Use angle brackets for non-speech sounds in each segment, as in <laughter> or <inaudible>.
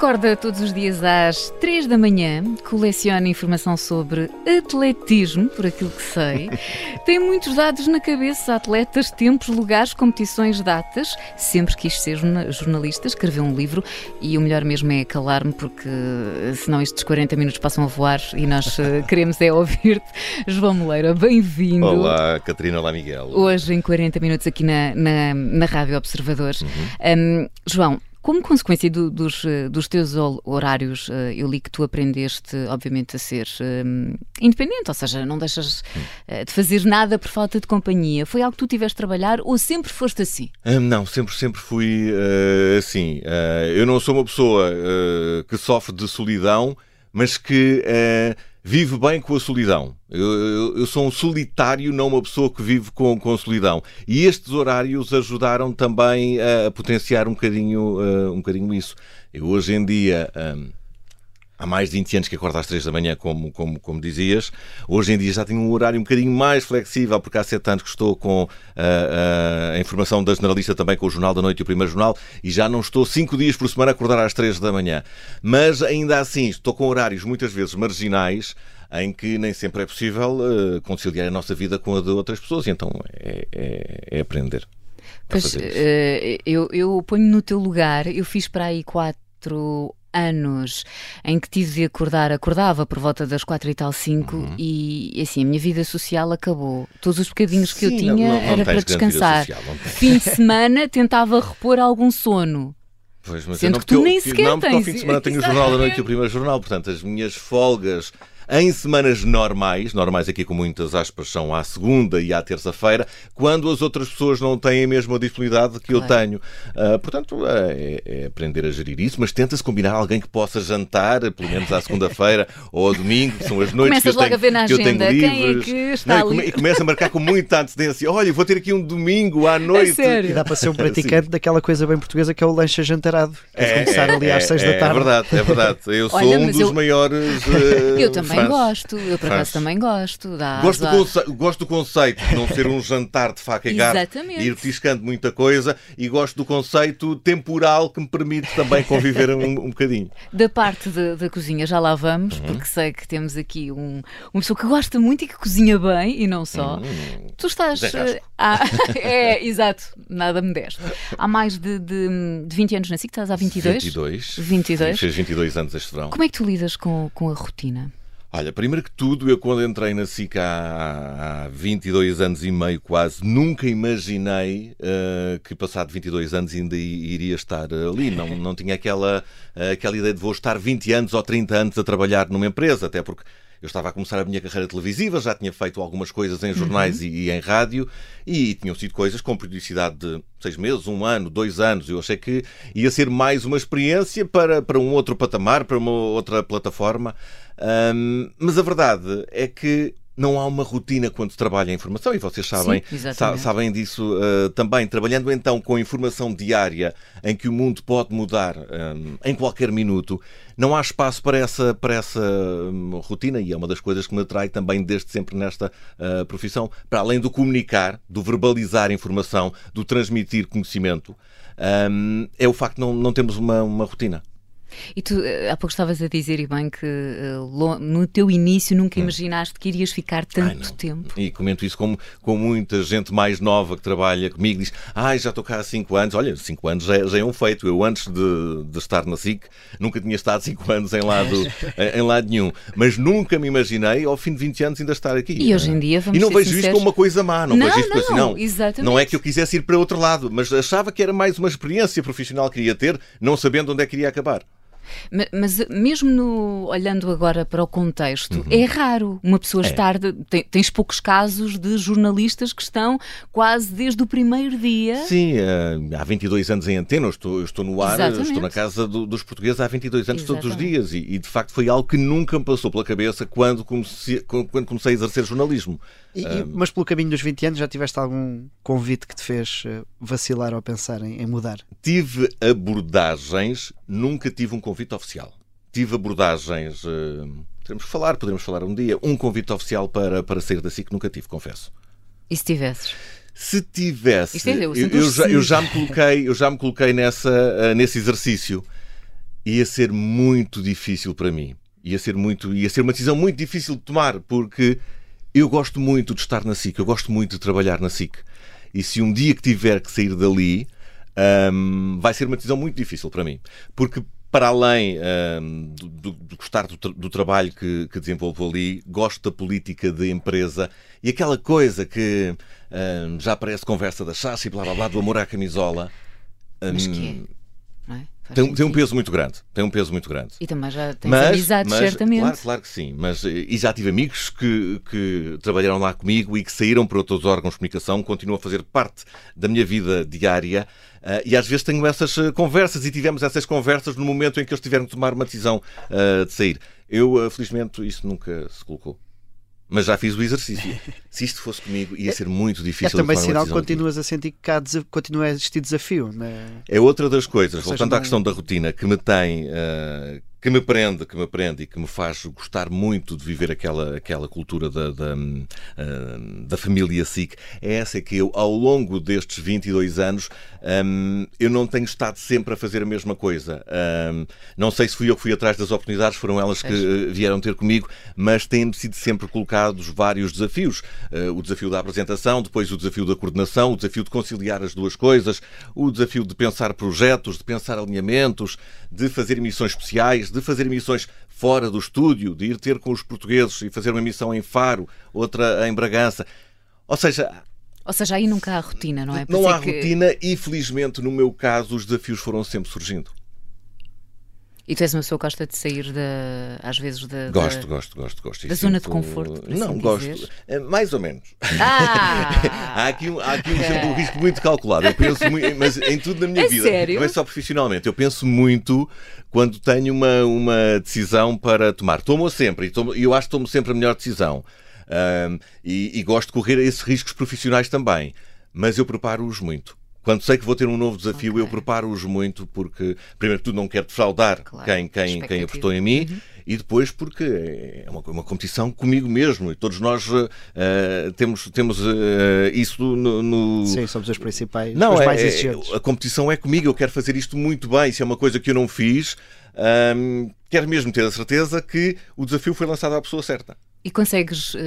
Acorda todos os dias às 3 da manhã, coleciona informação sobre atletismo, por aquilo que sei. <laughs> Tem muitos dados na cabeça, atletas, tempos, lugares, competições, datas. Sempre quis ser jornalista, escreveu um livro e o melhor mesmo é calar-me, porque senão estes 40 minutos passam a voar e nós eh, <laughs> queremos é ouvir-te. João Moleira, bem-vindo. Olá, Catarina, olá, Miguel. Hoje em 40 minutos aqui na, na, na Rádio Observadores. Uhum. Um, João, como consequência do, dos, eh, dos teus horários, eh, eu li que tu aprendeste, obviamente, a ser um, independente, ou seja, não deixas uh, de fazer nada por falta de companhia. Foi algo que tu tiveste de trabalhar ou sempre foste assim? Um, não, sempre, sempre fui uh, assim. Uh, eu não sou uma pessoa que sofre de solidão, mas que vive bem com a solidão. Eu, eu, eu, sou um solitário, não uma pessoa que vive com, com solidão. E estes horários ajudaram também a, potenciar um bocadinho, uh, um bocadinho isso. Eu hoje em dia. Um, há mais de 20 anos que acordo às 3 da manhã, como, como, como dizias. Hoje em dia já tenho um horário um bocadinho mais flexível, porque há 7 anos que estou com uh, uh, a informação da jornalista também com o Jornal da Noite e o Primeiro Jornal, e já não estou 5 dias por semana a acordar às 3 da manhã. Mas ainda assim, estou com horários muitas vezes marginais, em que nem sempre é possível uh, conciliar a nossa vida com a de outras pessoas, e então é, é, é aprender. Pois, eu, eu ponho no teu lugar, eu fiz para aí quatro anos em que tive de acordar, acordava por volta das quatro e tal, cinco, uhum. e assim, a minha vida social acabou. Todos os bocadinhos que Sim, eu tinha não, não, não era para descansar. Social, Fim de semana tentava repor algum sono. Pois, mas Sendo que tu nem sequer não, tens. Não, porque ao fim de semana tenho o Jornal da Noite e o Primeiro Jornal, portanto, as minhas folgas em semanas normais, normais aqui com muitas aspas, são à segunda e à terça-feira, quando as outras pessoas não têm a mesma disponibilidade que claro. eu tenho. Uh, portanto, é, é, aprender a gerir isso, mas tenta-se combinar alguém que possa jantar, pelo menos à segunda-feira <laughs> ou ao domingo, que são as noites Começas que eu, tenho, a ver na que eu tenho livres. Quem é que está não? E, começa a marcar com muita antecedência. Olha, vou ter aqui um domingo à <laughs> noite. É e dá para ser um <laughs> praticante daquela coisa bem portuguesa que é o lanche jantarado. É, começar ali às é, seis da é tarde. É verdade, é verdade. Eu sou Olha, um dos eu... maiores. Uh, eu também fãs. gosto. Eu por acaso também gosto. Dá gosto, do conce... gosto do conceito de não ser um jantar de faca e garfo, ir tiscando muita coisa e gosto do conceito temporal que me permite também conviver um, um bocadinho. Da parte da cozinha já lá vamos, uhum. porque sei que temos aqui um, uma pessoa que gosta muito e que cozinha bem e não só. Uhum. Tu estás. Há... <laughs> é, exato, nada me deste. Há mais de, de, de 20 anos nasci, que estás há 22? 22. 22. Fez 22 anos este verão. Como é que tu lidas com, com a rotina? Olha, primeiro que tudo, eu quando entrei na SIC há, há 22 anos e meio quase, nunca imaginei uh, que passado 22 anos ainda iria estar ali. Não, <laughs> não tinha aquela, uh, aquela ideia de vou estar 20 anos ou 30 anos a trabalhar numa empresa, até porque eu estava a começar a minha carreira televisiva, já tinha feito algumas coisas em jornais uhum. e, e, em rádio, e tinham sido coisas com periodicidade de seis meses, um ano, dois anos. Eu achei que ia ser mais uma experiência para, para um outro patamar, para uma outra plataforma. Um, mas a verdade é que não há uma rotina quando se trabalha a informação e vocês sabem, Sim, sa sabem disso uh, também. Trabalhando então com informação diária em que o mundo pode mudar um, em qualquer minuto, não há espaço para essa, para essa um, rotina e é uma das coisas que me atrai também desde sempre nesta uh, profissão. Para além do comunicar, do verbalizar informação, do transmitir conhecimento, um, é o facto de não, não termos uma, uma rotina. E tu eh, há pouco estavas a dizer, e bem, que uh, no teu início nunca hum. imaginaste que irias ficar tanto Ai, tempo. E comento isso com, com muita gente mais nova que trabalha comigo, diz: Ai, já estou cá há 5 anos. Olha, 5 anos já, é, já, é um feito. Eu, antes de, de estar na SIC, nunca tinha estado 5 <laughs> anos em lado, em lado nenhum. Mas nunca me imaginei, ao fim de 20 anos, ainda estar aqui. E hoje em dia, vamos E não vejo sinceros... isto como uma coisa má, não, não vejo isto não, assim, não. Exatamente. Não é que eu quisesse ir para outro lado, mas achava que era mais uma experiência profissional que queria ter, não sabendo onde é que iria acabar. Mas, mesmo no, olhando agora para o contexto, uhum. é raro uma pessoa é. estar. De, tens poucos casos de jornalistas que estão quase desde o primeiro dia. Sim, uh, há 22 anos em antena, eu estou, eu estou no ar, estou na casa do, dos portugueses há 22 anos Exatamente. todos os dias e, e, de facto foi algo que nunca me passou pela cabeça quando comecei, quando comecei a exercer jornalismo. E, uh, mas pelo caminho dos 20 anos já tiveste algum convite que te fez eh, vacilar ou pensar em, em mudar? Tive abordagens, nunca tive um convite oficial. Tive abordagens. Uh, podemos falar, podemos falar um dia. Um convite oficial para, para sair da SIC nunca tive, confesso. E se tivesses? Se tivesse, é, eu, eu, já, eu, já, me coloquei, eu já me coloquei nessa, uh, nesse exercício. Ia ser muito difícil para mim. Ia ser, muito, ia ser uma decisão muito difícil de tomar, porque eu gosto muito de estar na SIC, eu gosto muito de trabalhar na SIC. E se um dia que tiver que sair dali, um, vai ser uma decisão muito difícil para mim. Porque para além um, do, do, gostar do, do trabalho que, que, desenvolvo ali, gosto da política de empresa e aquela coisa que um, já parece conversa da chacha e blá blá blá do amor à camisola. Mas que é? é? Tem, tem, um peso muito grande. Tem um peso muito grande. E também já tens mas, amizades, mas, certamente. Claro, claro que sim. Mas, e já tive amigos que, que trabalharam lá comigo e que saíram para outros órgãos de comunicação, continuam a fazer parte da minha vida diária. Uh, e às vezes tenho essas uh, conversas e tivemos essas conversas no momento em que eles tiveram que tomar uma decisão uh, de sair. Eu, felizmente, isso nunca se colocou. Mas já fiz o exercício. Se isto fosse comigo, ia ser muito difícil. É também sinal que continuas a sentir que há continua a existir desafio. Né? É outra das coisas, voltando não... à questão da rotina, que me tem, uh, que me prende, que me prende e que me faz gostar muito de viver aquela, aquela cultura da, da, uh, da família SIC, é essa que eu, ao longo destes 22 anos, um, eu não tenho estado sempre a fazer a mesma coisa. Não sei se fui eu que fui atrás das oportunidades, foram elas que uh, vieram ter comigo, mas têm sido sempre colocados vários desafios. Uh, o desafio da apresentação, depois o desafio da coordenação, o desafio de conciliar as duas coisas, o desafio de pensar projetos, de pensar alinhamentos, de fazer emissões especiais, de fazer emissões fora do estúdio, de ir ter com os portugueses e fazer uma emissão em Faro, outra em Bragança. Ou seja, ou seja, aí nunca há rotina, não é? Não há que... rotina e, felizmente, no meu caso, os desafios foram sempre surgindo. E tu és uma pessoa que gosta de sair de, às vezes da. Gosto, gosto, gosto, gosto. Da zona de conforto. Não, assim gosto. Dizer. É, mais ou menos. Ah! <laughs> há aqui, um, há aqui um, um risco muito calculado. Eu penso muito, mas em tudo na minha é vida. Sério? Não é só profissionalmente. Eu penso muito quando tenho uma, uma decisão para tomar. Tomo-a sempre e tomo, eu acho que tomo sempre a melhor decisão. Um, e, e gosto de correr esses riscos profissionais também. Mas eu preparo-os muito. Quando sei que vou ter um novo desafio, okay. eu preparo-os muito porque, primeiro tudo, não quero defraudar claro. quem, quem, quem apostou em mim. Uhum. E depois porque é uma, uma competição comigo mesmo e todos nós uh, temos, temos uh, isso no, no, Sim, somos os principais, não, os é, mais exigentes. A competição é comigo, eu quero fazer isto muito bem. Se é uma coisa que eu não fiz, um, quero mesmo ter a certeza que o desafio foi lançado à pessoa certa. E consegues uh,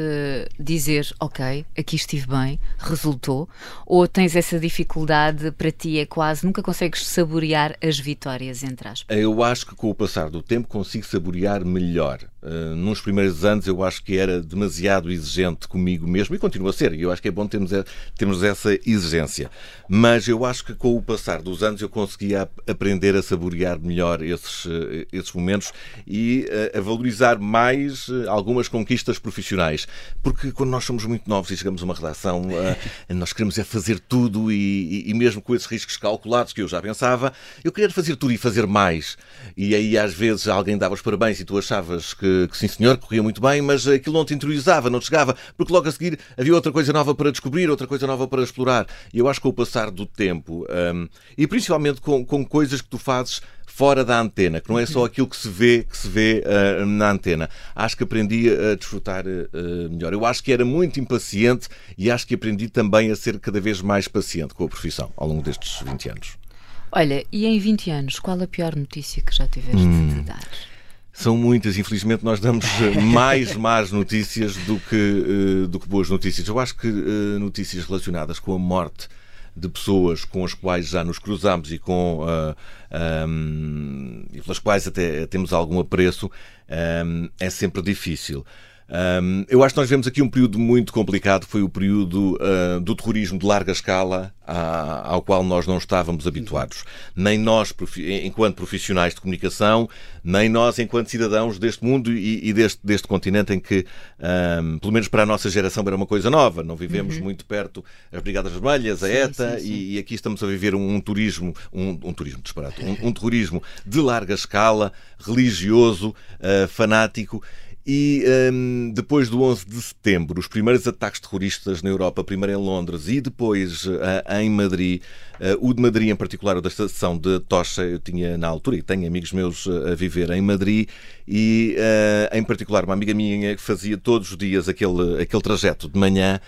dizer, ok, aqui estive bem, resultou? Ou tens essa dificuldade, para ti é quase, nunca consegues saborear as vitórias, entre aspas? Eu acho que com o passar do tempo consigo saborear melhor. Uh, nos primeiros anos eu acho que era demasiado exigente comigo mesmo e continua a ser. E eu acho que é bom termos, termos essa exigência. Mas eu acho que com o passar dos anos eu conseguia aprender a saborear melhor esses, uh, esses momentos e a valorizar mais algumas conquistas jornalistas profissionais. Porque quando nós somos muito novos e chegamos a uma redação, uh, nós queremos é fazer tudo e, e, mesmo com esses riscos calculados que eu já pensava, eu queria fazer tudo e fazer mais. E aí às vezes alguém dava os parabéns e tu achavas que, que sim senhor, corria muito bem, mas aquilo não te interiorizava, não te chegava, porque logo a seguir havia outra coisa nova para descobrir, outra coisa nova para explorar. E eu acho que com o passar do tempo, um, e principalmente com, com coisas que tu fazes fora da antena, que não é só uhum. aquilo que se vê, que se vê uh, na antena. Acho que aprendi a desfrutar uh, melhor. Eu acho que era muito impaciente e acho que aprendi também a ser cada vez mais paciente com a profissão ao longo destes 20 anos. Olha, e em 20 anos, qual a pior notícia que já tiveste hum. de dar? São muitas, infelizmente nós damos mais <laughs> más notícias do que, do que boas notícias. Eu acho que notícias relacionadas com a morte de pessoas com as quais já nos cruzamos e com uh, ah, um, e pelas quais até temos algum apreço um, é sempre difícil. Um, eu acho que nós vemos aqui um período muito complicado, foi o período uh, do terrorismo de larga escala ao qual nós não estávamos habituados. Nem nós, enquanto profissionais de comunicação, nem nós, enquanto cidadãos deste mundo e, e deste, deste continente em que, um, pelo menos para a nossa geração, era uma coisa nova. Não vivemos uhum. muito perto as Brigadas Vermelhas, a sim, ETA, sim, sim. E, e, aqui estamos a viver um, um turismo, um, um, turismo disparado, um, um terrorismo de larga escala, religioso, uh, fanático e um, depois do 11 de setembro, os primeiros ataques terroristas na Europa, primeiro em Londres e depois uh, em Madrid, uh, o de Madrid em particular, o da estação de Tocha, eu tinha na altura e tenho amigos meus uh, a viver em Madrid e, em particular, uma amiga minha que fazia todos os dias aquele, aquele trajeto de manhã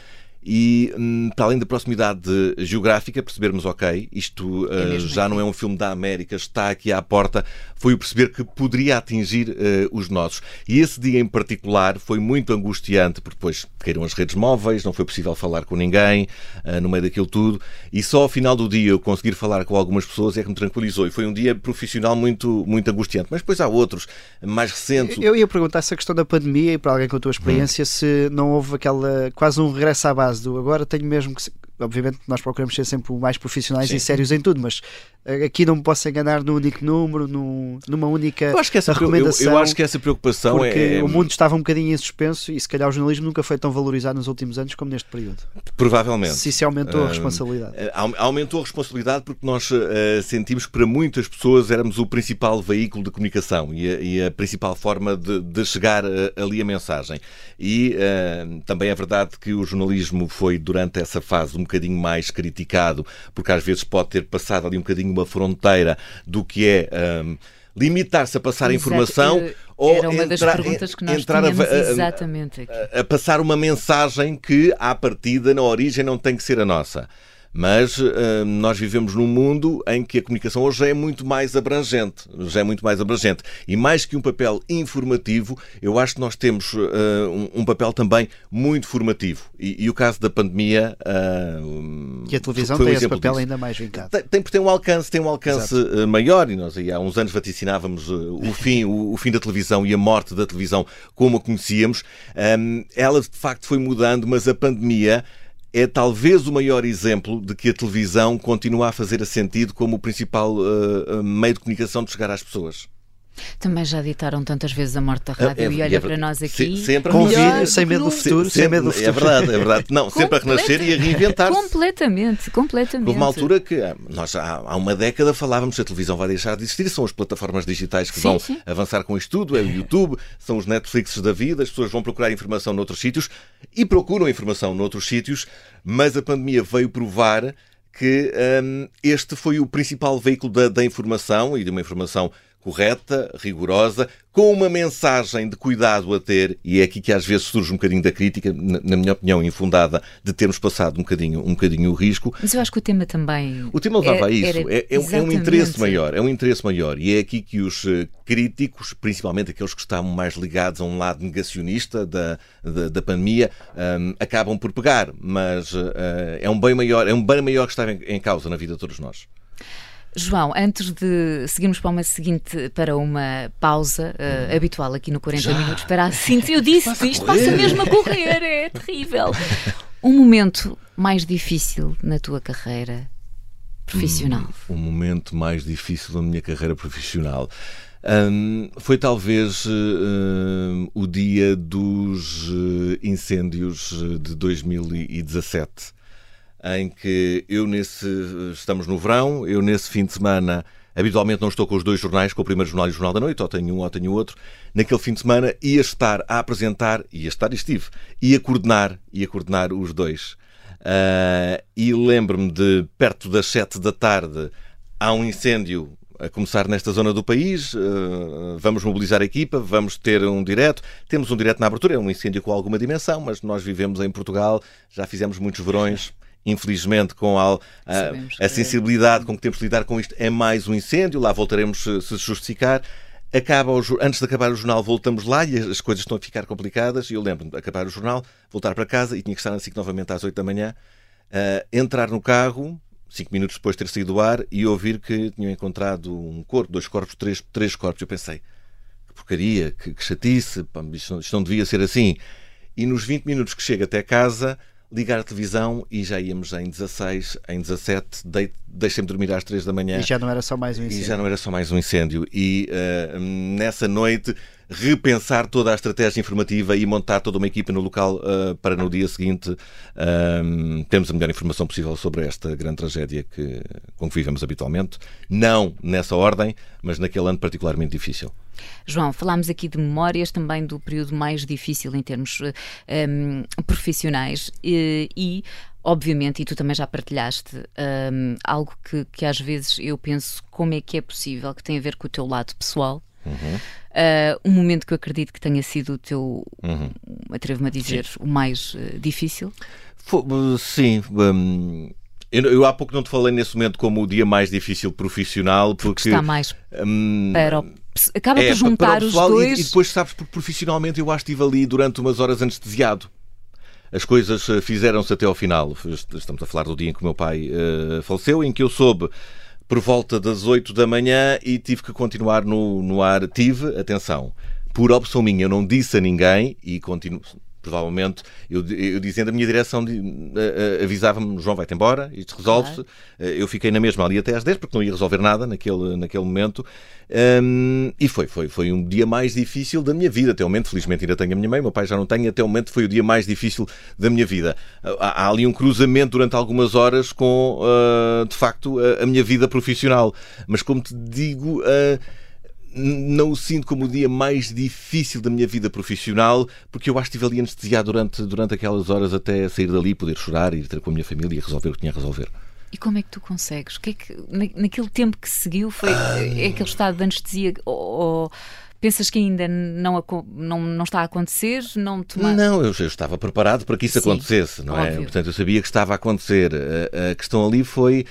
e, hum, para além da proximidade geográfica, percebermos, ok, isto é uh, já não é um filme da América, está aqui à porta, foi o perceber que poderia atingir uh, os nossos. E esse dia em particular foi muito angustiante, porque depois caíram as redes móveis, não foi possível falar com ninguém uh, no meio daquilo tudo, e só ao final do dia eu conseguir falar com algumas pessoas é que me tranquilizou. E foi um dia profissional muito, muito angustiante. Mas depois há outros, mais recentes. Eu ia perguntar se a questão da pandemia, e para alguém com a tua experiência, hum. se não houve aquela quase um regresso à base do agora tenho mesmo que obviamente nós procuramos ser sempre o mais profissionais Sim. e sérios em tudo, mas eh, aqui não me posso enganar no único número, no, numa única eu acho que essa, recomendação. Eu, eu, acho que essa preocupação porque é. o mundo estava um bocadinho em suspenso e se calhar o jornalismo nunca foi tão valorizado nos últimos anos como neste período. Provavelmente. Se isso aumentou a responsabilidade. Uh, aumentou a responsabilidade porque nós uh, sentimos que para muitas pessoas éramos o principal veículo de comunicação e a, e a principal forma de, de chegar uh, ali a mensagem. E também é verdade que o jornalismo foi durante essa fase um bocadinho mais criticado, porque às vezes pode ter passado ali um bocadinho uma fronteira do que é. Um, limitar-se a passar Exato. informação Era ou entrar, entrar a. A, a, passar uma mensagem que, à partida, na origem, não tem que ser a nossa. Mas uh, nós vivemos num mundo em que a comunicação hoje é muito mais abrangente. Já é muito mais abrangente. E mais que um papel informativo, eu acho que nós temos uh, um, um, papel também muito formativo. E, e o caso da pandemia. Uh, e a televisão tem um esse papel disso. ainda mais vincado. Tem, tem, tem um alcance, tem um alcance maior. E nós aí, há uns anos vaticinávamos o, <laughs> fim, o, o, fim da televisão e a morte da televisão como a conhecíamos. Um, ela de facto foi mudando, mas a pandemia é talvez o maior exemplo de que a televisão continua a fazer sentido como o principal uh, meio de comunicação de chegar às pessoas. Também já ditaram tantas vezes a morte da rádio é, é, e olha é, para nós aqui. Se, sempre com vídeo, sem medo do futuro, sem medo do futuro. É verdade, é verdade. Não, sempre a renascer e a reinventar-se. Completamente, completamente. Houve uma altura que ah, nós há, há, uma década falávamos que a televisão vai deixar de existir, são as plataformas digitais que sim, vão sim. avançar com isto tudo, é o YouTube, são os Netflixes da vida, as pessoas vão procurar informação noutros sítios e procuram informação noutros sítios, mas a pandemia veio provar que um, este foi o principal veículo da, da informação e de uma informação correta, rigorosa, com uma mensagem de cuidado a ter, e é aqui que às vezes surge um bocadinho da crítica, na minha opinião infundada, de termos passado um bocadinho, um bocadinho o risco. Mas eu acho que o tema também. O tema levava é, a isso. É, é, é, um interesse maior, é um interesse maior. E é aqui que os eh, críticos, principalmente aqueles que estavam mais ligados a um lado negacionista da, da, da pandemia, um, acabam por pegar. Mas uh, é um bem maior, é um bem maior que está em, em causa na vida de todos nós. João, antes de seguirmos para uma seguinte, para uma pausa uh, habitual aqui no 40 Já? Minutos para a síntese, eu disse, passa isto passa mesmo a correr, é <laughs> terrível. Um momento mais difícil na tua carreira profissional? Hum, um momento mais difícil na minha carreira profissional. Um, foi talvez uh, o dia dos uh, incêndios de 2017 em que eu nesse. Estamos no verão, eu nesse fim de semana. Habitualmente não estou com os dois jornais, com o primeiro jornal e o jornal da noite, ou tenho um ou tenho outro. Naquele fim de semana ia estar a apresentar, ia estar e estive, ia coordenar, ia coordenar os dois. Uh, e lembro-me de, perto das sete da tarde, há um incêndio a começar nesta zona do país. Uh, vamos mobilizar a equipa, vamos ter um direto. Temos um direto na abertura, é um incêndio com alguma dimensão, mas nós vivemos em Portugal, já fizemos muitos verões infelizmente, com a, a, a sensibilidade com que temos de lidar com isto, é mais um incêndio. Lá voltaremos se, se justificar. Acaba o, antes de acabar o jornal, voltamos lá e as coisas estão a ficar complicadas. E eu lembro-me de acabar o jornal, voltar para casa e tinha que estar na SIC novamente às 8 da manhã, uh, entrar no carro, cinco minutos depois de ter saído do ar, e ouvir que tinham encontrado um corpo, dois corpos, três, três corpos. Eu pensei, porcaria, que, que chatice, pá, isto, isto não devia ser assim. E nos 20 minutos que chega até casa, ligar a televisão e já íamos em 16, em 17, de, deixem-me dormir às 3 da manhã. E já não era só mais um incêndio. E já não era só mais um incêndio. E uh, nessa noite repensar toda a estratégia informativa e montar toda uma equipa no local uh, para no dia seguinte uh, termos a melhor informação possível sobre esta grande tragédia que, com que vivemos habitualmente. Não nessa ordem, mas naquele ano particularmente difícil. João, falámos aqui de memórias também do período mais difícil em termos um, profissionais e, e obviamente, e tu também já partilhaste um, algo que, que às vezes eu penso como é que é possível, que tem a ver com o teu lado pessoal. Uhum. Uh, um momento que eu acredito que tenha sido o teu, uhum. atrevo-me a dizer, sim. o mais uh, difícil. Foi, sim. Um, eu, eu, há pouco não te falei nesse momento como o dia mais difícil profissional, porque, porque está mais um, para o, acaba é, por juntar os dois. E, e, depois sabes, porque profissionalmente eu acho que estive ali durante umas horas anestesiado. As coisas uh, fizeram-se até ao final. Estamos a falar do dia em que o meu pai uh, faleceu, em que eu soube por volta das 8 da manhã e tive que continuar no, no ar. Tive, atenção, por opção minha, eu não disse a ninguém e continuo, provavelmente, eu, eu dizendo a minha direção uh, uh, avisava-me, João vai-te embora, isto resolve-se. Uh, eu fiquei na mesma ali até às 10 porque não ia resolver nada naquele, naquele momento. Um, e foi, foi, foi um dia mais difícil da minha vida. Até o momento, felizmente ainda tenho a minha mãe, meu pai já não tem. Até o momento foi o dia mais difícil da minha vida. Há, há ali um cruzamento durante algumas horas com, de facto, a, a, minha vida profissional. Mas como te digo não o sinto como o dia mais difícil da minha vida profissional, porque eu acho que estive ali anestesiado durante, durante aquelas horas até sair dali, poder chorar, ir ter com a minha família e resolver o que tinha a resolver. E como é que tu consegues? O que é que, naquele tempo que seguiu, foi ah. é aquele estado de anestesia ou, ou Pensas que ainda não, não, não está a acontecer? Não, toma... não eu, eu estava preparado para que isso Sim, acontecesse, não é? óbvio. é? Portanto, eu sabia que estava a acontecer. A, a questão ali foi,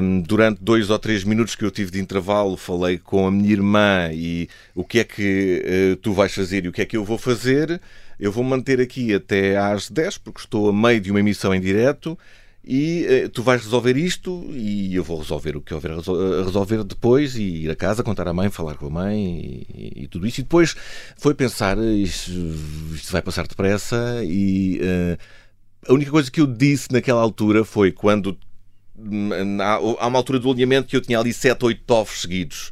um, durante dois ou três minutos que eu tive de intervalo, falei com a minha irmã e o que é que uh, tu vais fazer e o que é que eu vou fazer. Eu vou manter aqui até às 10, porque estou a meio de uma emissão em direto e uh, tu vais resolver isto e eu vou resolver o que houver a resolver depois e ir a casa, contar à mãe, falar com a mãe e, e tudo isso. E depois foi pensar, isto, isto vai passar depressa e uh, a única coisa que eu disse naquela altura foi quando hum, há uma altura do alinhamento que eu tinha ali 7, 8 tofs seguidos,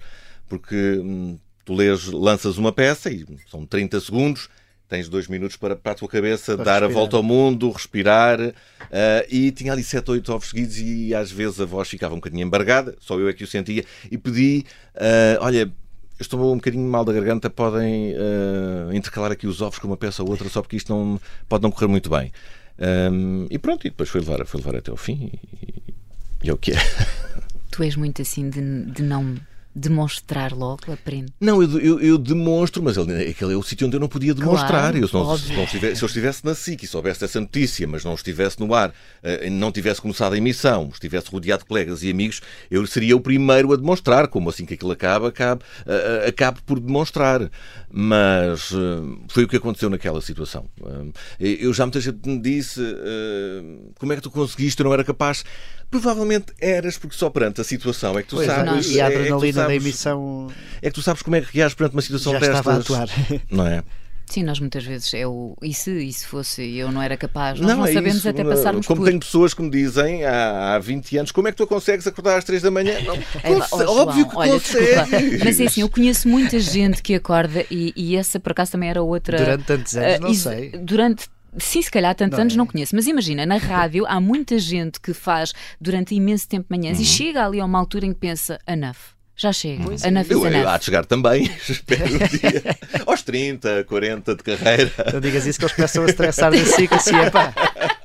porque hum, tu lês, lanças uma peça e são 30 segundos tens dois minutos para, para a tua cabeça para dar respirar. a volta ao mundo, respirar. Uh, e tinha ali sete ou oito ovos seguidos e às vezes a voz ficava um bocadinho embargada, só eu é que o sentia. E pedi: uh, olha, estou um bocadinho mal da garganta, podem uh, intercalar aqui os ovos com uma peça ou outra, só porque isto não, pode não correr muito bem. Um, e pronto, e depois foi levar, foi levar até ao fim e, e é o que é. Tu és muito assim de, de não demonstrar logo, aprende? Não, eu, eu, eu demonstro, mas ele, aquele é o sítio onde eu não podia demonstrar. Claro, eu, se, não, se, não estivesse, se eu estivesse na SIC e soubesse dessa notícia, mas não estivesse no ar, eh, não tivesse começado a emissão, estivesse rodeado de colegas e amigos, eu seria o primeiro a demonstrar. Como assim que aquilo acaba, acabe, acabe por demonstrar. Mas eh, foi o que aconteceu naquela situação. Eh, eu já muita gente me disse como é que tu conseguiste, eu não era capaz. Provavelmente eras, porque só perante a situação é que tu pois sabes. E a adrenalina é, é da emissão. É que tu sabes como é que reages perante uma situação já destas. Estava a atuar. Não é? Sim, nós muitas vezes é o. E se, e se fosse eu não era capaz? Nós não, não é sabemos isso. até passarmos Como por... tenho pessoas que me dizem há, há 20 anos, como é que tu consegues acordar às 3 da manhã? Não, é, oh, óbvio que olha, consegues. Mas é assim, eu conheço muita gente que acorda e, e essa por acaso também era outra. Durante tantos anos, uh, não sei. Durante Sim, se calhar tantos não anos é. não conheço, mas imagina, na rádio há muita gente que faz durante imenso tempo manhãs uhum. e chega ali a uma altura em que pensa, enough. Já chega. Pois enough eu, eu, há de chegar também, <laughs> espero um dia, aos 30, 40 de carreira. Não digas isso que eles começam a estressar de si, que assim, é pá,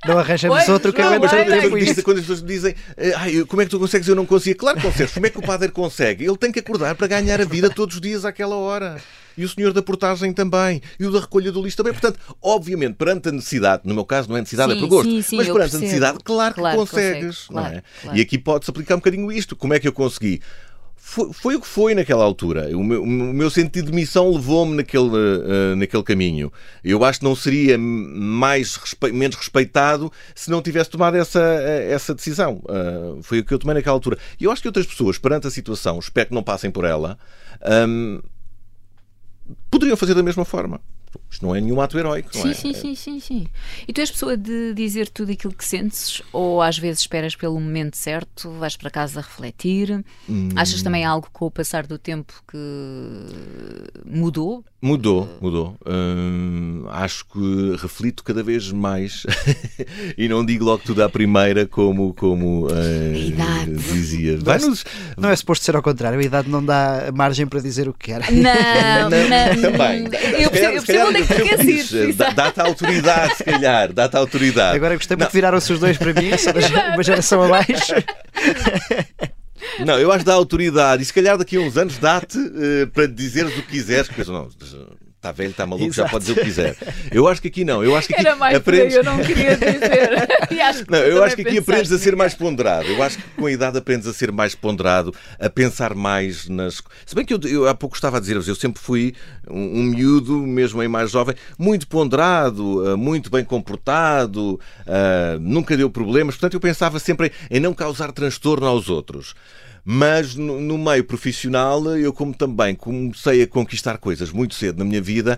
não arranjamos pois, outro que não, aguenta tempo isto. Quando as pessoas dizem, ah, como é que tu consegues? Eu não consigo. Claro que consegues. Como é que o padre consegue? Ele tem que acordar para ganhar a vida todos os dias àquela hora e o senhor da portagem também, e o da recolha do lixo também. Portanto, obviamente, perante a necessidade, no meu caso não é necessidade, sim, é por gosto, sim, sim, mas perante a necessidade, claro, claro que consegues. é? Claro. E aqui pode-se aplicar um bocadinho isto. Como é que eu consegui? Foi, foi, o que foi naquela altura. O meu, o meu sentido de missão levou-me naquele, uh, naquele caminho. Eu acho que não seria mais respe... menos respeitado se não tivesse tomado essa, eh, essa decisão. Uh, foi o que eu tomei naquela altura. E eu acho que outras pessoas, perante a situação, espero que não passem por ela, um, poderiam fazer da mesma forma. Isto não é nenhum ato heróico, não sim, é? sim, sim, sim, sim. E tu és pessoa de dizer tudo aquilo que sentes ou às vezes esperas pelo momento certo, vais para casa a refletir? Hum. Achas também algo com o passar do tempo que mudou? Mudou, mudou. Hum, acho que reflito cada vez mais <laughs> e não digo logo tudo à primeira, como, como uh, idade. dizia. Vai-nos- Não é suposto ser ao contrário, a idade não dá margem para dizer o que quer. Não, <laughs> não. Também. Eu percebo, eu percebo onde é Dá- Exato. Dá-te autoridade, se calhar. Dá-te autoridade. Agora gostei muito que viraram-se os dois para mim, uma geração abaixo. Não, eu acho que dá autoridade e se calhar daqui a uns anos dá-te eh, para dizeres o que quiseres. Porque, não, está velho, está maluco, já Exato. pode dizer o que quiser. Eu acho que aqui não. Eu acho que aqui Era mais aprendes. eu não queria dizer. <laughs> E acho que Não, eu acho que aqui aprendes a ser mais ponderado. Eu acho que com a idade aprendes a ser mais ponderado, a pensar mais nas. Se bem que eu, eu há pouco estava a dizer-vos, eu sempre fui um, um miúdo, mesmo em mais jovem, muito ponderado, eh, muito bem comportado, eh, nunca deu problemas. Portanto, eu pensava sempre em não causar transtorno aos outros. Mas no, no meio profissional, eu como também comecei a conquistar coisas muito cedo na minha vida,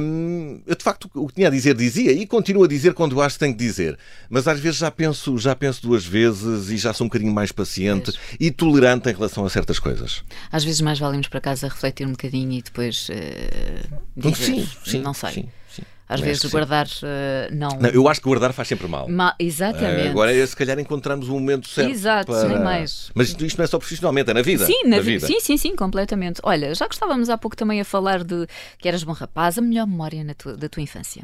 hum, eu de facto o que tinha a dizer dizia e continuo a dizer quando acho que tenho que dizer. Mas às vezes já penso, já penso duas vezes e já sou um bocadinho mais paciente e tolerante em relação a certas coisas. Às vezes mais vale irmos para casa refletir um bocadinho e depois eh, dizer, sim, sim, não sei. sim. Às vezes sim. guardar eh, não. Não, eu acho que guardar faz sempre mal. Ma- Exatamente. Eh, Agora, se calhar, encontramos o momento certo. Exato, para... nem mais. Mas isto, isto não é só profissionalmente, é na vida. Sim, na na vi- vida. sim, sim, sim, completamente. Olha, já que estávamos há pouco também a falar de que eras bom rapaz, a melhor memória tua- da tua infância.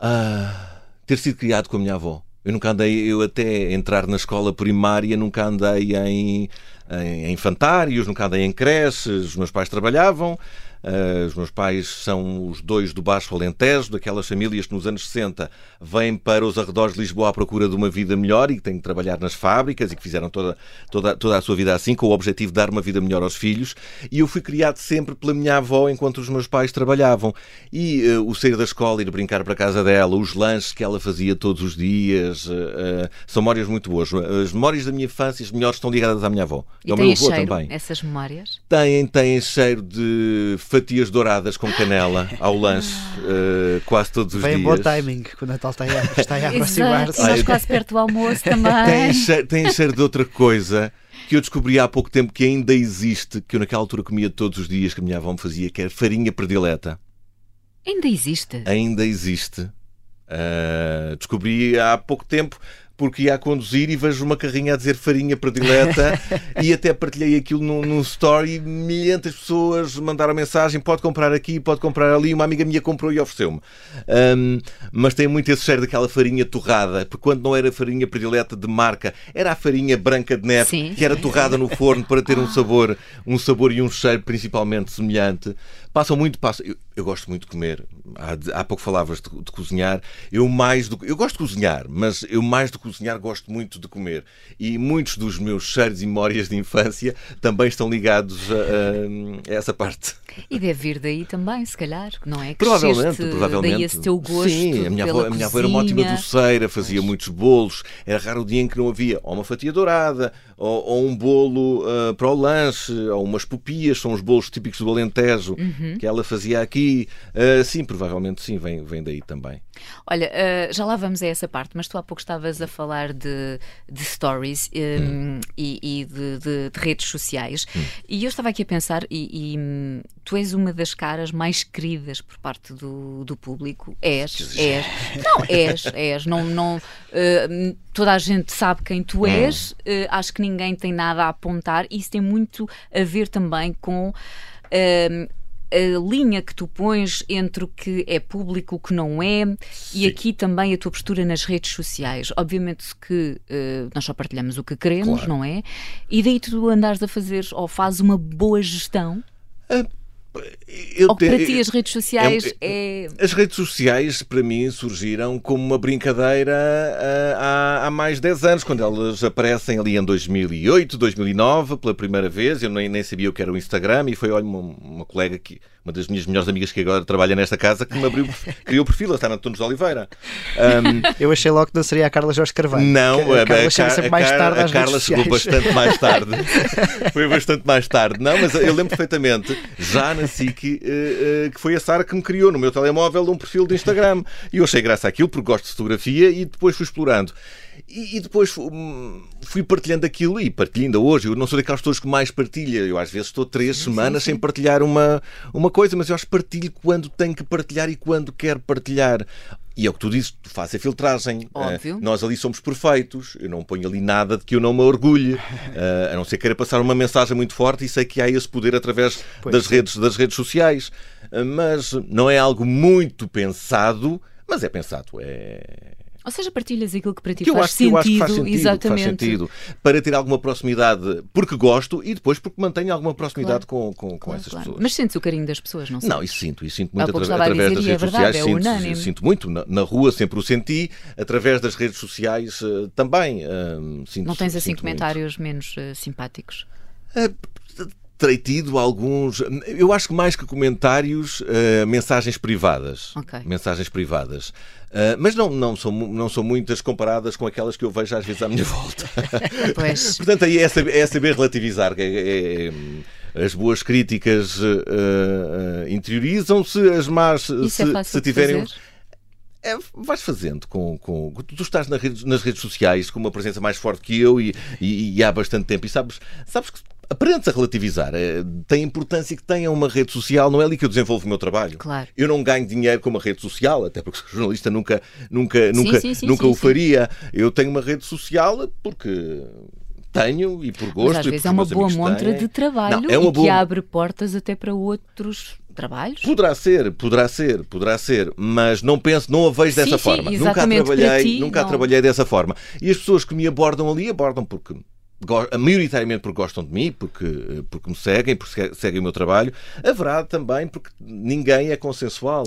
Ah, ter sido criado com a minha avó. Eu nunca andei, eu até entrar na escola primária, nunca andei em, em, em infantários, nunca andei em creches. Os meus pais trabalhavam. Ah, os meus pais são os dois do Baixo Alentejo, daquelas famílias que nos anos 60 vêm para os arredores de Lisboa à procura de uma vida melhor e que têm que trabalhar nas fábricas e que fizeram toda, toda, toda a sua vida assim, com o objetivo de dar uma vida melhor aos filhos. E eu fui criado sempre pela minha avó enquanto os meus pais trabalhavam. E eh, o sair da escola, ir brincar para a casa dela, os lanches que ela fazia todos os dias, eh, são memórias muito boas. As memórias da minha infância, as melhores, estão ligadas à minha avó. E ao meu avô cheiro também. essas memórias? Têm, têm cheiro de fatias douradas com canela ao lanche, eh, quase todos os Vem em dias. bom timing, que o Natal está a, está a <laughs> aproximar-se. e Ai, quase perto do almoço também. Tem cheiro, tem cheiro de outra coisa que eu descobri há pouco tempo que ainda existe, que eu naquela altura comia todos os dias, que a minha avó me fazia, que era farinha predileta. Ainda existe. Ainda existe. Ah, descobri há pouco tempo porque ia a conduzir e vejo uma carrinha a dizer farinha predileta <laughs> e até partilhei aquilo num, num story milhentas pessoas mandaram mensagem pode comprar aqui, pode comprar ali. Uma amiga minha comprou e ofereceu-me. Ahm, mas tem muito esse cheiro daquela farinha torrada porque quando não era farinha predileta de marca era a farinha branca de neve Sim. que era torrada no forno para ter um <laughs> sabor um sabor e um cheiro principalmente semelhante passam muito passam. Eu, eu gosto muito de comer há, há pouco falavas de, de cozinhar eu mais do eu gosto de cozinhar mas eu mais do que cozinhar gosto muito de comer e muitos dos meus cheiros e memórias de infância também estão ligados a, a- a essa parte E deve vir daí também, se calhar, não é? Provavelmente, Cresceste provavelmente. Daí esse teu gosto. Sim, a minha, avó, a minha avó era uma ótima doceira, fazia muitos bolos. Era raro o dia em que não havia ou uma fatia dourada, ou, ou um bolo ah, para o lanche, ou umas pupias, são os bolos típicos do Alentejo Uhum. que ela fazia aqui. Ah, sim, provavelmente sim, vem, vem daí também. Olha, uh, já lá vamos a essa parte, mas tu há pouco estavas a falar de, de stories um, Hum. e, e de, de- de redes sociais. E eu estava aqui a pensar, e, e, hum, tu és uma das caras mais queridas por parte do, do público. És, és. Não, és, és. Não, não, uh, toda a gente sabe quem tu és. Uh, acho que ninguém tem nada a apontar. E isso tem muito a ver também com. um, a linha que tu pões entre o que é público e o que não é, e Sim. aqui também a tua postura nas redes sociais. Obviamente que eh, nós só partilhamos o que queremos, Claro. não é? E daí tu andares a fazer ou fazes uma boa gestão, Eu ou te- para ti as redes sociais eu- é. As redes sociais, para mim, surgiram como uma brincadeira ah, há, há mais de 10 anos, quando elas aparecem ali em 2008, 2009, pela primeira vez. Eu nem, nem sabia o que era o Instagram e foi, olha, uma, uma colega que. Uma das minhas melhores amigas que agora trabalha nesta casa que me abriu, <laughs> criou o perfil, ela está na Antunes de Oliveira. Ahm, <laughs> Eu achei logo que não seria a Carla Jorge Carvalho. não, que a, Carla a, chega a mais tarde a Carla chegou bastante mais tarde. <laughs> Foi bastante mais tarde. Não, mas eu lembro perfeitamente, já na SIC, uh, que foi a Sara que me criou no meu telemóvel um perfil de Instagram. E eu achei graça aquilo porque gosto de fotografia e depois fui explorando. E, e, depois hum, fui partilhando aquilo e partilho ainda hoje. Eu não sou daquelas pessoas que mais partilha. Eu às vezes estou três sim, semanas sim, sim. sem partilhar uma, uma coisa, mas eu acho que partilho quando tenho que partilhar e quando quero partilhar. E é o que tu dizes, tu fazes a filtragem. Óbvio. Uh, nós ali somos perfeitos. Eu não ponho ali nada de que eu não me orgulhe. Uh, <laughs> a não ser queira passar uma mensagem muito forte e sei que há esse poder através das redes, das redes sociais. Uh, mas não é algo muito pensado, mas é pensado. É, ou seja, partilhas aquilo que para ti que faz, acho, sentido, faz sentido. Exatamente. Faz sentido. Para ter alguma proximidade, porque gosto e depois porque mantenho alguma proximidade claro. com, com, com essas claro. pessoas. Mas sentes o carinho das pessoas, não sei? Não, isso sinto. Isso sinto muito atra através das é redes verdade, sociais. É sinto, sinto muito. Na, na, rua sempre o senti. Através das redes sociais uh, também. Uh, sinto, não tens assim comentários muito. menos uh, simpáticos? Terei tido alguns. Eu acho que mais que comentários, uh, mensagens privadas. Okay. Mensagens privadas. Uh, mas não, não, são, não são muitas comparadas com aquelas que eu vejo às vezes à minha <laughs> volta. <laughs> Pois. Portanto, aí é saber, é saber relativizar. É, é, é, as boas críticas uh, interiorizam-se, as más, Isso se, é se tiverem. É, vais fazendo com, com tu estás nas redes, nas redes sociais com uma presença mais forte que eu e, e, e há bastante tempo e sabes sabes que aprendes a relativizar. É, tem a importância que tenha uma rede social, não é ali que eu desenvolvo o meu trabalho. Claro. Eu não ganho dinheiro com uma rede social, até porque o <laughs> jornalista nunca, nunca, nunca, sim, sim, nunca sim, o faria. Eu tenho uma rede social porque tenho e por gosto. Mas às vezes é uma boa montra de trabalho não, é e boa... que abre portas até para outros trabalhos? Poderá ser, poderá ser, poderá ser, mas não penso, não a vejo sim, dessa sim, forma. Nunca a trabalhei, ti, nunca a trabalhei dessa forma. E as pessoas que me abordam ali abordam porque maioritariamente porque gostam de mim, porque, porque me seguem, porque seguem o meu trabalho. Haverá também porque ninguém é consensual.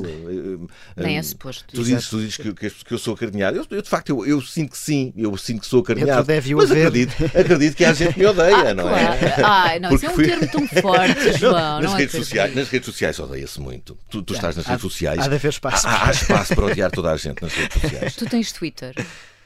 Nem é suposto. Tu dizes, tu dizes que, que, eu sou acarinhado. Eu, eu, de facto, eu, eu, sinto que sim, eu sinto que sou acarinhado. Mas acredito, acredito que há gente que me odeia, <laughs> ah, não claro. é? Ah, não, isso é um fui... termo tão <laughs> forte, João. Não, nas, não redes é sociais, nas redes sociais odeia-se muito. Tu, tu estás nas há, redes sociais. Há de haver espaço. Há, há espaço para odiar toda a gente nas redes <laughs> sociais. Tu tens Twitter?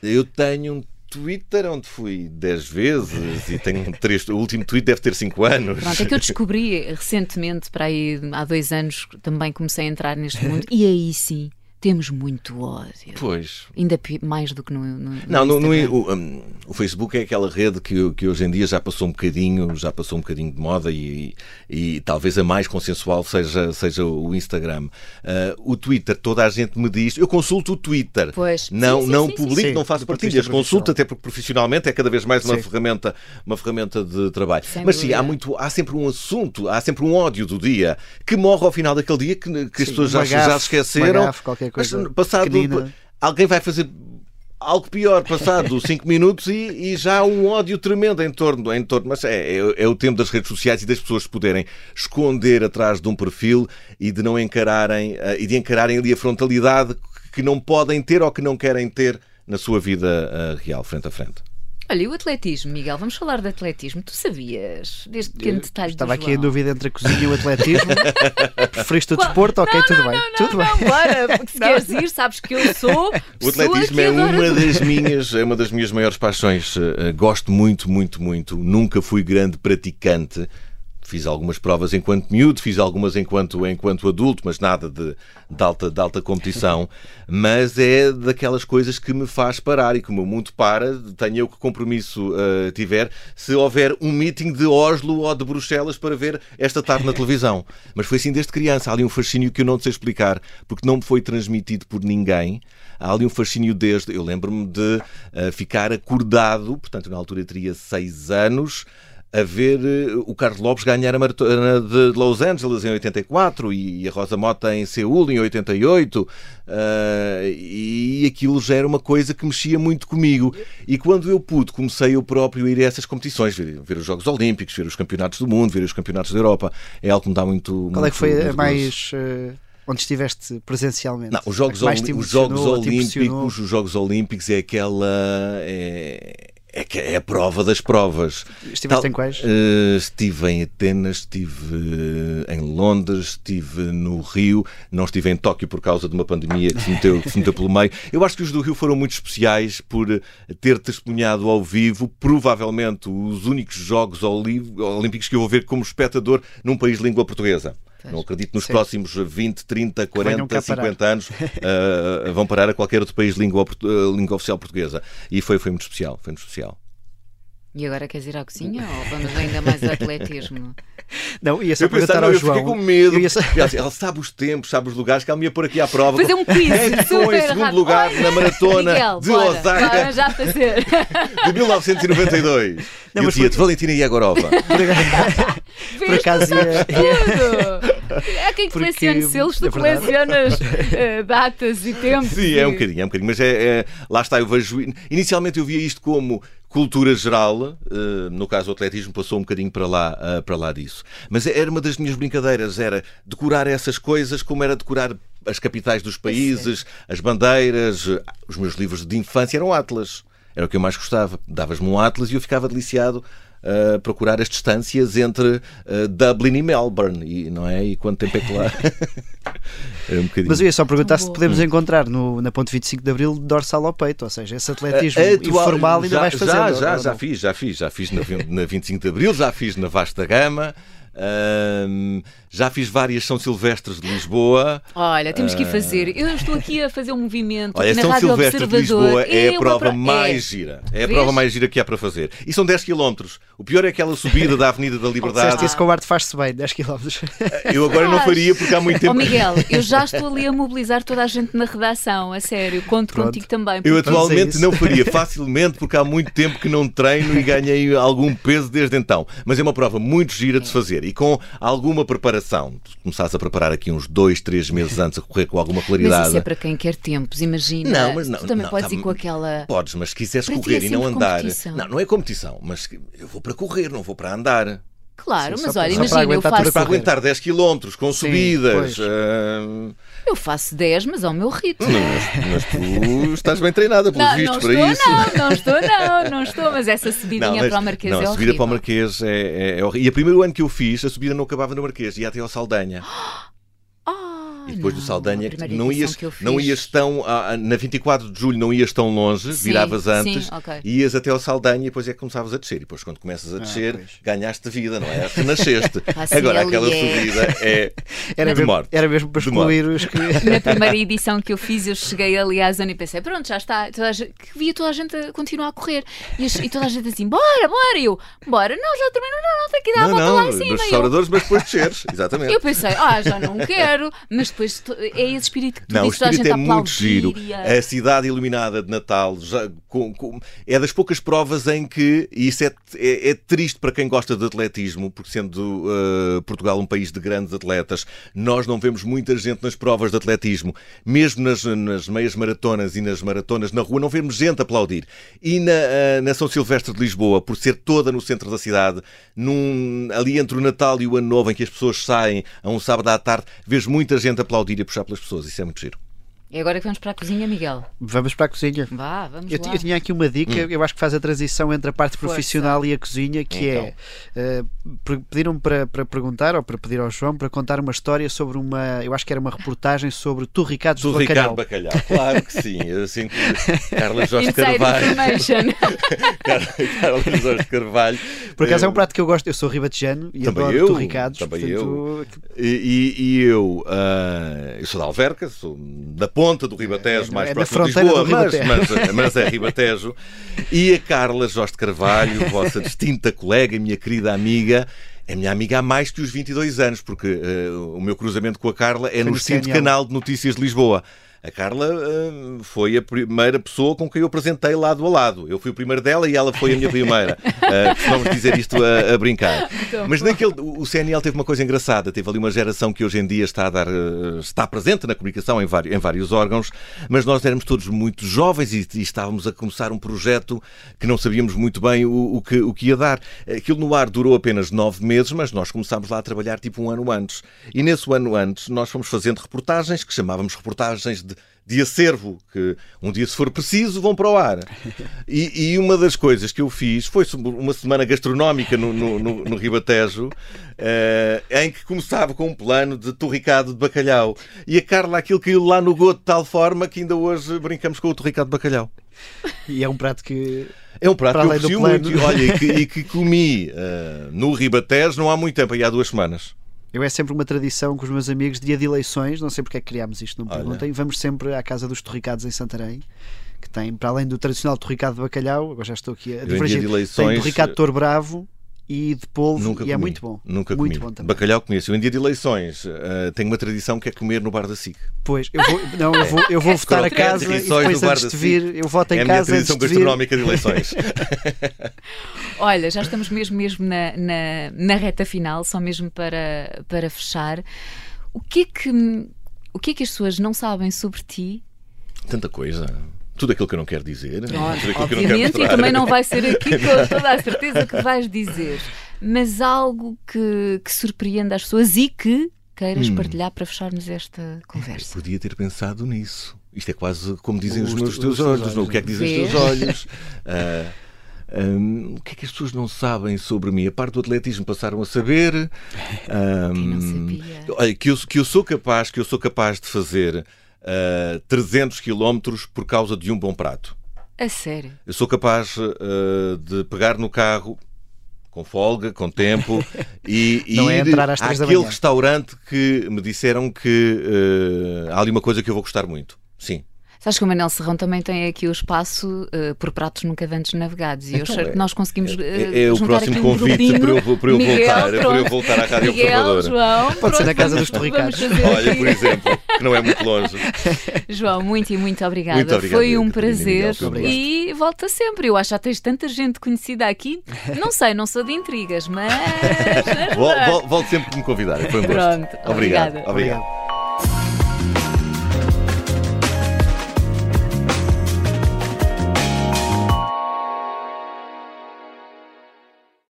Eu tenho um Twitter, onde fui 10 vezes e tenho <laughs> três. O último tweet deve ter 5 anos. Pronto, é que eu <laughs> descobri recentemente, para aí há dois anos, também comecei a entrar neste mundo, e aí sim temos muito ódio. Pois. Ainda mais do que no. no não, no, no, o, um, o, Facebook é aquela rede que, que hoje em dia já passou um bocadinho, já passou um bocadinho de moda e, e, e talvez a mais consensual seja, seja o Instagram. Uh, o Twitter, toda a gente me diz, eu consulto o Twitter. Pois. Não, sim, sim, não sim, publico, sim. não faço partilhas, consulto, até porque profissionalmente é cada vez mais uma Sim. ferramenta, uma ferramenta de trabalho. Sem Mas sim, dúvida. há muito, há sempre um assunto, há sempre um ódio do dia que morre ao final daquele dia que, que as Sim, pessoas já, já se esqueceram. uma gafe, qualquer coisa mas passado pequenina. alguém vai fazer algo pior passado <laughs> 5 minutos e, e já há um ódio tremendo em torno, em torno mas é, é, é o tempo das redes sociais e das pessoas poderem esconder atrás de um perfil e de não encararem eh, e de encararem ali a frontalidade que não podem ter ou que não querem ter na sua vida eh, real, frente a frente. Olha, e o atletismo, Miguel? Vamos falar de atletismo. Tu sabias deste pequeno detalhe Estava aqui em dúvida entre a cozinha e o atletismo. <laughs> Preferiste o desporto? Ok, tudo bem. tudo Não, bem. para, porque <laughs> se queres ir, sabes que eu sou. <laughs> O atletismo é adora uma das minhas, é uma das minhas maiores paixões. Eh, Gosto muito, muito, muito. Nunca fui grande praticante. Fiz algumas provas enquanto miúdo, fiz algumas enquanto, enquanto adulto, mas nada de, de, alta, de alta competição. <laughs> Mas é daquelas coisas que me faz parar e que o meu mundo para, tenha eu que compromisso eh, tiver, se houver um meeting de Oslo ou de Bruxelas para ver esta tarde na televisão. <laughs> Mas foi assim desde criança. Há ali um fascínio que eu não sei explicar, porque não me foi transmitido por ninguém. Há ali um fascínio desde. Eu lembro-me de eh, ficar acordado, portanto, na altura eu teria seis anos a ver eh, o Carlos Lopes ganhar a maratona de Los Angeles em 84 e a Rosa Mota em Seul em 88 eh, e aquilo já era uma coisa que mexia muito comigo e quando eu pude comecei eu próprio a ir a essas competições ver, ver os Jogos Olímpicos, ver os Campeonatos do Mundo ver os Campeonatos da Europa é algo que me dá muito Qual é que foi a mais. eh, onde estiveste presencialmente? Não, os Jogos, os Jogos? Olímpicos, os Jogos Olímpicos é aquela é, é, que é a prova das provas. Estiveste Tal- em quais? Eh, estive em Atenas, estive eh, em Londres, estive no Rio, não estive em Tóquio por causa de uma pandemia que se meteu, que se meteu pelo meio. Eu acho que os do Rio foram muito especiais por eh, ter testemunhado ao vivo, provavelmente os únicos Jogos Olí- Olímpicos que eu vou ver como espectador num país de língua portuguesa. Pois. Não acredito nos Sim. próximos 20, 30, 40, 50 anos uh, vão parar a qualquer outro país de língua, língua oficial portuguesa. E foi, foi muito especial. Foi muito especial. E agora queres ir à cozinha ou vamos ainda mais atletismo? <laughs> Não, ia só eu perguntar ao eu João. fiquei com medo. Ia... Ela sabe os tempos, sabe os lugares, que ela me ia pôr aqui à prova. Fazer um quiz. <laughs> É, ficou em segundo rápido. lugar na maratona Miguel, de bora, Osaka. Bora já fazer. <laughs> De 1992. Não, eu dizia-te, Valentina Iagorova. Por acaso ia... Tudo. <laughs> É quem colecione selos, tu é colecionas uh, <laughs> datas e tempos. Sim, é um bocadinho, é um bocadinho. Mas é, é, lá está, eu vejo. Inicialmente eu via isto como cultura geral, eh, no caso o atletismo passou um bocadinho para lá, eh, para lá disso. Mas era uma das minhas brincadeiras, era decorar essas coisas como era decorar as capitais dos países, as bandeiras, eh, os meus livros de infância eram atlas. Era o que eu mais gostava. Davas-me um atlas e eu ficava deliciado a procurar as distâncias entre uh, Dublin e Melbourne, e, não é? E quanto tempo é que lá? <laughs> <laughs> um bocadinho. Mas eu ia só perguntar se podemos encontrar no, na ponte 25 de Abril dorsal ao peito, ou seja, esse atletismo uh, atual, informal ainda já, vais fazer. Já, já, já fiz, já fiz, já fiz na, na 25 de Abril, já fiz na Vasta Gama. Um, já fiz várias São Silvestres de Lisboa. Olha, temos que ir fazer. Eu estou aqui a fazer um movimento. Olha, na São Rádio Silvestre de Lisboa é, a prova mais é. gira. É a prova mais gira que há para fazer. E são 10 km. O pior é aquela subida da Avenida da Liberdade. Isso com o Arte faz-se bem, 10 km. Eu agora não faria porque há muito tempo. Oh, Miguel, eu já estou ali a mobilizar toda a gente na redação, a sério. Conto Pronto. contigo também. Eu atualmente não faria <laughs> facilmente porque há muito tempo que não treino e ganhei algum peso desde então. Mas é uma prova muito gira de se fazer e com alguma preparação. Começares a preparar aqui uns dois, três meses <laughs> antes a correr com alguma claridade. Mas isso é para quem quer tempos, imagina. Não, mas não. Tu também não, podes não, ir com aquela. Podes, mas se quiseres para correr é e não andar. Competição. Não, não é competição, mas eu vou para correr, não vou para andar. Claro, Sim, mas olha, imagina, eu faço. Para aguentar 10 km com Sim, subidas. Uh... Eu faço 10, mas ao meu ritmo. Mas, mas tu estás bem treinada, pelos vistos, para estou, isso. Não, não estou, não, não estou, mas essa subidinha não, mas, para o Marquês não, é a subida para o Marquês é, é, é horrível. E o primeiro ano que eu fiz, a subida não acabava no Marquês, ia até ao Saldanha. <gasps> E depois não, do Saldanha, não ias, não ias tão. Ah, ah, na 24 de julho não ias tão longe, sim, viravas antes, sim, okay. ias até ao Saldanha e depois é que começaças a descer. E depois, quando começas a ah, descer, ah, ganhaste vida, não é? <laughs> Renasceste. assim, Agora, aquela é... subida é. <laughs> Era, de mesmo, era mesmo para excluir os que. <laughs> Na primeira edição que eu fiz, eu cheguei ali à zona e pensei, pronto, já está. Toda gente, que via toda a gente a continuar a correr. E, e toda a gente assim, bora, bora. E eu, bora, não, já também não, não, não, tem que dar a volta não, lá em cima. Nos restauradores, mas depois desceres, exatamente. Eu pensei, ah, já não quero, mas depois é esse espírito que tu Não, o espírito é muito giro. A... a cidade iluminada de Natal já, com, com, é das poucas provas em que, e isso é, é, é, triste para quem gosta de atletismo, porque sendo uh, Portugal um país de grandes atletas, nós não vemos muita gente nas provas de atletismo. Mesmo nas, nas meias maratonas e nas maratonas na rua, não vemos gente aplaudir. E na, uh, na São Silvestre de Lisboa, por ser toda no centro da cidade, num, ali entre o Natal e o Ano Novo, em que as pessoas saem a um sábado à tarde, vês muita gente aplaudir e puxar pelas pessoas. Isso é muito giro. E agora que vamos para a cozinha, Miguel? Vamos para a cozinha. Vá, vamos eu, lá. Eu tinha aqui uma dica, hum. eu acho que faz a transição entre a parte Força. profissional e a cozinha, que é, então. é uh, pediram para, para perguntar, ou para pedir ao João, para contar uma história sobre uma, eu acho que era uma reportagem sobre Turricados do Bacalhau. Bacalhau, claro que sim. Assim, Carla Jorge Carvalho. <laughs> Carla Jorge Carvalho. Por acaso é um prato que eu gosto, eu sou ribatejano e também adoro eu, Turricados. Também portanto... eu. E, e, e eu, uh, eu sou da Alverca, sou da ponta do Ribatejo, é, mais é próximo de Lisboa, mas, mas, mas, é Ribatejo. E a Carla Jorge Carvalho, vossa distinta colega, minha querida amiga, é minha amiga há mais que os 22 anos, porque uh, o meu cruzamento com a Carla é no extinto canal de notícias de Lisboa. A Carla uh, foi a primeira pessoa com quem eu apresentei lado a lado. Eu fui o primeiro dela e ela foi a minha primeira. Uh, <laughs> costumamos dizer isto a, a brincar. Então, Mas naquele, o CNL teve uma coisa engraçada. Teve ali uma geração que hoje em dia está a dar, uh, está presente na comunicação em vários, em vários órgãos, mas nós éramos todos muito jovens e, e, estávamos a começar um projeto que não sabíamos muito bem o, o, que, o que ia dar. Aquilo no ar durou apenas nove meses, mas nós começámos lá a trabalhar tipo um ano antes. E nesse ano antes nós fomos fazendo reportagens que chamávamos reportagens de acervo, que um dia, se for preciso, vão para o ar. E, e uma das coisas que eu fiz foi uma semana gastronómica no, no, no, no Ribatejo, uh, em que começava com um plano de torricado de bacalhau. E a Carla, aquilo caiu lá no goto de tal forma que ainda hoje brincamos com o torricado de bacalhau. E é um prato que. É um prato que eu aprecio muito. Olha, e que, e que comi uh, no Ribatejo não há muito tempo, aí há duas semanas. Eu é sempre uma tradição com os meus amigos, dia de eleições, não sei porque é que criámos isto, não me Olha. perguntem. Vamos sempre à casa dos torricados em Santarém, que tem, para além do tradicional torricado de bacalhau, agora já estou aqui a divergir, de tem eleições, torricado de touro bravo e de polvo, Nunca e é comi. muito bom. Nunca muito comi. bom também. Bacalhau conheço. Eu, em dia de eleições, eh, tenho uma tradição que é comer no bar da SIC. Pois, eu vou, não, eu vou, eu vou votar a Pronto, é casa e depois antes de vir, eu voto em é a minha casa antes tradição de vir. gastronómica de eleições. <laughs> Olha, já estamos mesmo, mesmo na, na, na reta final, só mesmo para, para fechar. O que, é que, o que é que as pessoas não sabem sobre ti? Tanta coisa. Tudo aquilo que eu não quero dizer. tudo aquilo que eu não quero Obviamente, e mostrar. também não vai ser aqui <laughs> com toda a certeza que vais dizer, mas algo que, que surpreenda as pessoas e que queiras Hum. partilhar para fecharmos esta conversa. Podia ter pensado nisso. Isto é quase como dizem os, Os meus teus os olhos, olhos, não? O que é que dizem os teus olhos? <laughs> Ah, hum, o que é que as pessoas não sabem sobre mim? A parte do atletismo passaram a saber. <laughs> Quem não Hum, sabia? que, eu, que eu sou capaz, que eu sou capaz de fazer ah, 300 quilómetros por causa de um bom prato. A sério. Eu sou capaz ah, de pegar no carro com folga, com tempo <laughs> e, e é ir àquele restaurante que me disseram que ah, há ali uma coisa que eu vou gostar muito. Sim. Sabes que o Manel Serrão também tem aqui o espaço eh, por pratos nunca antes navegados e eu Então espero é- que nós conseguimos É, é o próximo aqui um convite grupinho. para eu, para eu Miguel, voltar, para eu pronto. voltar à Rádio Miguel, Observador. João, Pode ser na pronto, casa dos torricados. vamos fazer Olha, por exemplo, que não é muito longe. <laughs> João, muito e muito obrigada. Muito obrigado, Foi um prazer Miguel, e volta sempre. Eu acho que já tens tanta gente conhecida aqui. Não sei, não sou de intrigas, mas. Vol- vol- Volto sempre que me convidarem. Foi um gosto. Pronto, Obrigado. obrigada. Obrigado.